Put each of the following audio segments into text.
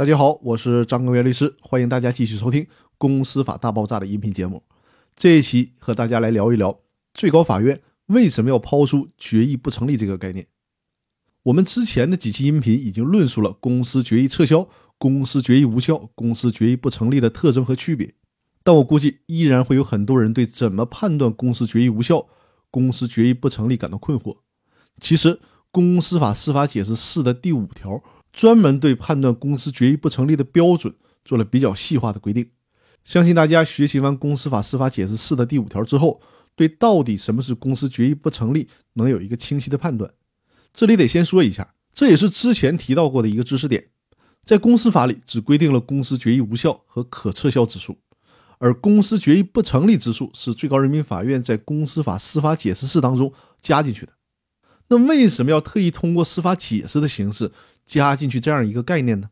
大家好，我是张根元律师，欢迎大家继续收听《公司法大爆炸》的音频节目。这一期和大家来聊一聊最高法院为什么要抛出决议不成立这个概念。我们之前的几期音频已经论述了公司决议撤销、公司决议无效、公司决议不成立的特征和区别，但我估计依然会有很多人对怎么判断公司决议无效、公司决议不成立感到困惑。其实，《公司法司法解释四》的第五条。专门对判断公司决议不成立的标准做了比较细化的规定，相信大家学习完《公司法司法解释四》的第五条之后，对到底什么是公司决议不成立能有一个清晰的判断。这里得先说一下，这也是之前提到过的一个知识点，在公司法里只规定了公司决议无效和可撤销之诉，而公司决议不成立之诉是最高人民法院在《公司法司法解释四》当中加进去的。那为什么要特意通过司法解释的形式？加进去这样一个概念呢？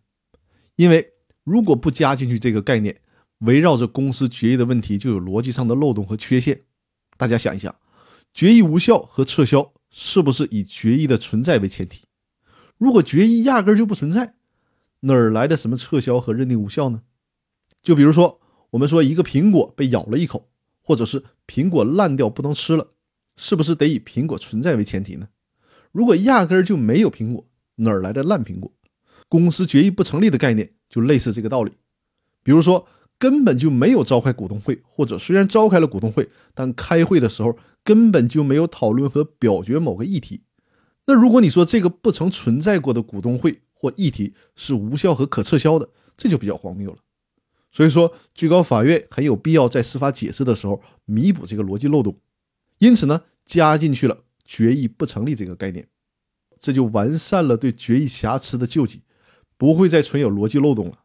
因为如果不加进去这个概念，围绕着公司决议的问题就有逻辑上的漏洞和缺陷。大家想一想，决议无效和撤销是不是以决议的存在为前提？如果决议压根就不存在，哪儿来的什么撤销和认定无效呢？就比如说，我们说一个苹果被咬了一口，或者是苹果烂掉不能吃了，是不是得以苹果存在为前提呢？如果压根儿就没有苹果，哪儿来的烂苹果？公司决议不成立的概念就类似这个道理。比如说，根本就没有召开股东会，或者虽然召开了股东会，但开会的时候根本就没有讨论和表决某个议题。那如果你说这个不曾存在过的股东会或议题是无效和可撤销的，这就比较荒谬了。所以说，最高法院很有必要在司法解释的时候弥补这个逻辑漏洞，因此呢，加进去了决议不成立这个概念。这就完善了对决议瑕疵的救济，不会再存有逻辑漏洞了。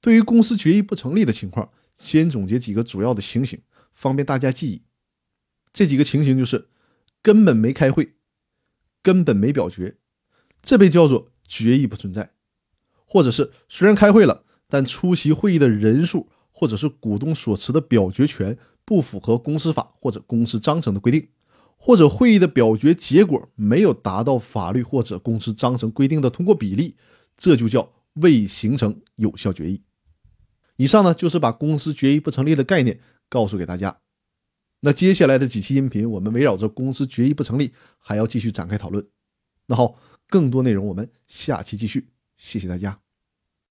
对于公司决议不成立的情况，先总结几个主要的情形，方便大家记忆。这几个情形就是：根本没开会，根本没表决，这被叫做决议不存在；或者是虽然开会了，但出席会议的人数或者是股东所持的表决权不符合公司法或者公司章程的规定。或者会议的表决结果没有达到法律或者公司章程规定的通过比例，这就叫未形成有效决议。以上呢就是把公司决议不成立的概念告诉给大家。那接下来的几期音频，我们围绕着公司决议不成立还要继续展开讨论。那好，更多内容我们下期继续。谢谢大家。